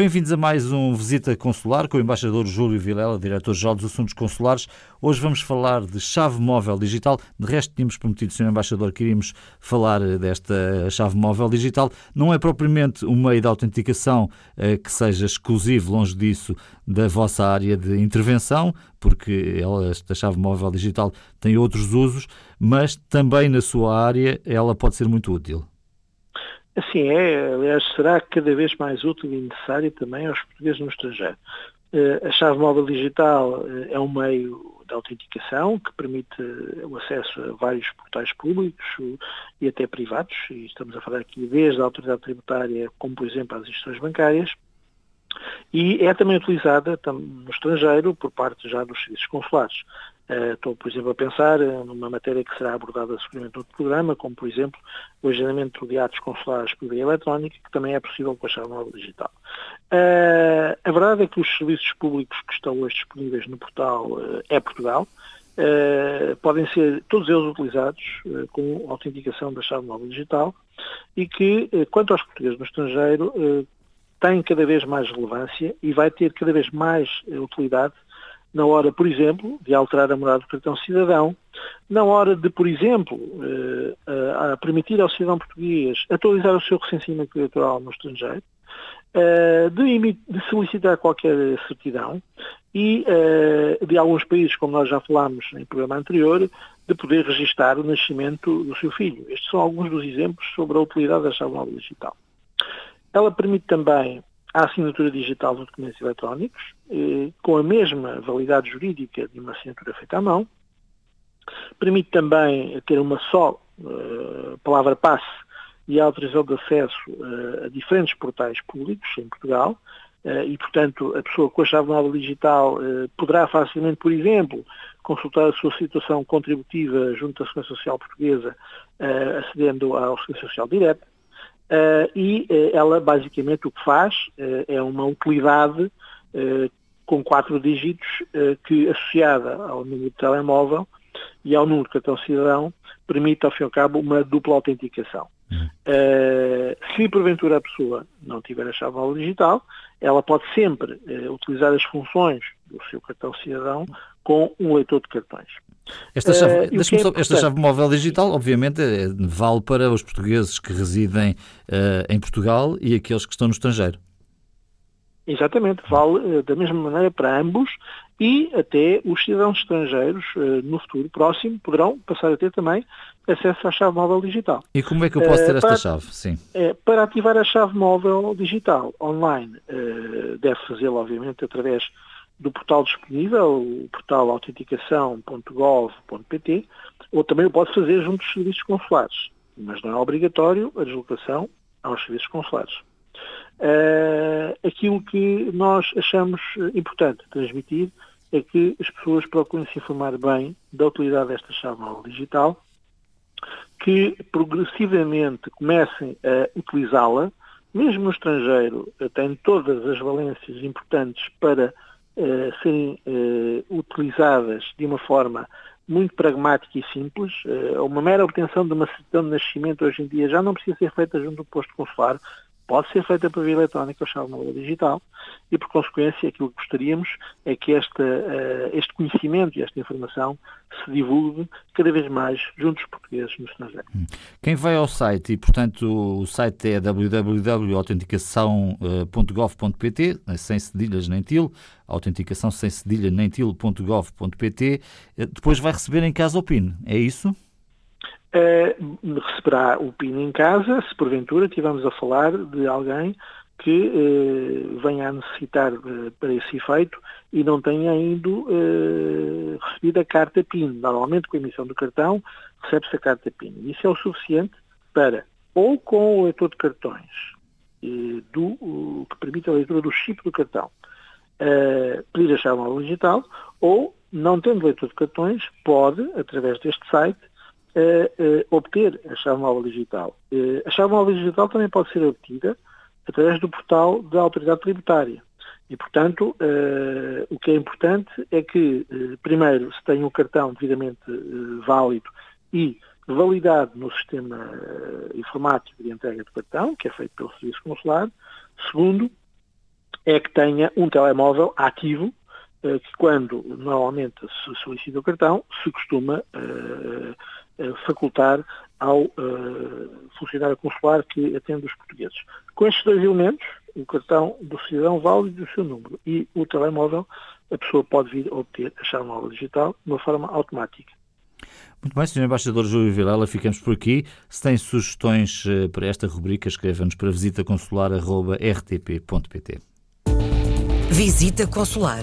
Bem-vindos a mais um Visita Consular com o embaixador Júlio Vilela, diretor-geral dos Assuntos Consulares. Hoje vamos falar de chave móvel digital. De resto, tínhamos prometido, Sr. Embaixador, que iríamos falar desta chave móvel digital. Não é propriamente um meio de autenticação eh, que seja exclusivo, longe disso, da vossa área de intervenção, porque ela, esta chave móvel digital tem outros usos, mas também na sua área ela pode ser muito útil. Assim é, aliás, será cada vez mais útil e necessário também aos portugueses no estrangeiro. Eh, a chave móvel digital eh, é um meio de autenticação que permite eh, o acesso a vários portais públicos e até privados, e estamos a falar aqui desde a autoridade tributária, como por exemplo as instituições bancárias, e é também utilizada no estrangeiro por parte já dos serviços consulares. Uh, estou, por exemplo, a pensar eh, numa matéria que será abordada seguramente no programa, como, por exemplo, o agendamento de atos consulares por via eletrónica, que também é possível com a móvel digital. Uh, a verdade é que os serviços públicos que estão hoje disponíveis no portal uh, é Portugal, podem ser todos eles utilizados com autenticação da chave móvel digital e que, quanto aos portugueses no estrangeiro, tem cada vez mais relevância e vai ter cada vez mais utilidade na hora, por exemplo, de alterar a morada do cartão cidadão, na hora de, por exemplo, eh, permitir ao cidadão português atualizar o seu recenseamento eleitoral no estrangeiro, eh, de, de, solicitar qualquer certidão e eh, de alguns países, como nós já falámos em programa anterior, de poder registar o nascimento do seu filho. Estes são alguns dos exemplos sobre a utilidade da chave digital. Ela permite também a assinatura digital dos documentos eletrónicos, eh, com a mesma validade jurídica de uma assinatura feita à mão. Permite também ter uma só uh, palavra passe e autorização de acesso uh, a diferentes portais públicos em Portugal. E, portanto, a pessoa com a chave móvel digital poderá facilmente, por exemplo, consultar a sua situação contributiva junto à Segurança Social Portuguesa, acedendo ao Segurança Social Direta. Uh, e uh, ela basicamente o que faz uh, é uma utilidade com quatro dígitos que associada ao número de telemóvel e ao número de cartão cidadão permite ao fim e ao cabo uma dupla autenticação. Uhum. se porventura a pessoa não tiver a chave digital, ela pode sempre utilizar as funções do seu cartão cidadão com um leitor de cartões. Esta chave, uh, é só, esta chave móvel digital, obviamente, é, vale para os portugueses que residem uh, em Portugal e aqueles que estão no estrangeiro. Exatamente, vale uh, da mesma maneira para ambos e até os cidadãos estrangeiros, no futuro próximo, poderão passar a ter também acesso à chave móvel digital. E como é que eu posso ter esta para, chave? Sim. para ativar a chave móvel digital online, deve fazê-lo, obviamente, através do portal disponível, o portal autenticação.gov.pt, ou também o pode fazer junto dos serviços consulares, mas não é obrigatório a deslocação aos serviços consulares. Uh, aquilo que nós achamos importante transmitir é que as pessoas procurem se informar bem da utilidade desta móvel digital, que progressivamente comecem a utilizá-la, mesmo no estrangeiro, tem todas as valências importantes para serem uh, utilizadas de uma forma muito pragmática e simples. Uh, uma mera obtenção de uma certidão de nascimento hoje em dia já não precisa ser feita junto do posto consular, pode ser feita por via eletrónica ou móvel digital e, por consequência, aquilo que gostaríamos é que esta, uh, este conhecimento e esta informação se divulgue cada vez mais junto dos portugueses no estrangeiro. Hum. Quem vai ao site, e portanto o site é www.autenticação.gov.pt, sem cedilhas nem til, autenticação sem cedilha nem til.gov.pt, eh, depois vai receber em casa o PIN, é isso? Uh, receberá o PIN em casa, se porventura estivermos a falar de alguém que uh, venha a necessitar uh, para esse efeito e não tenha ainda recebido a carta PIN. Normalmente, com a emissão do cartão, recebe-se a carta PIN. Isso é o suficiente para, ou com o leitor de cartões, do, que permite a leitura do chip do cartão, pedir a chave digital, ou, não tendo leitor de cartões, pode, através deste site, uh, obter a chave móvel digital. A chave móvel digital também pode ser obtida através do portal da autoridade tributária, E, portanto, o que é importante é que, primeiro, se tem um cartão devidamente válido e validado no sistema informático de entrega do cartão, que é feito pelo Serviço Consular. Segundo, é que tenha um telemóvel ativo, que quando normalmente se solicita o cartão, se costuma facultar ao funcionário consular que atende os portugueses. Com estes dois elementos, o cartão do cidadão válido do seu número e o telemóvel, a pessoa pode vir a obter a chave móvel digital de uma forma automática. Muito bem, Sr. Embaixador Júlio Vilela, ficamos por aqui. Se tem sugestões eh, para esta rubrica, escreva-nos para visitaconsular.rtp.pt. Visita Consular,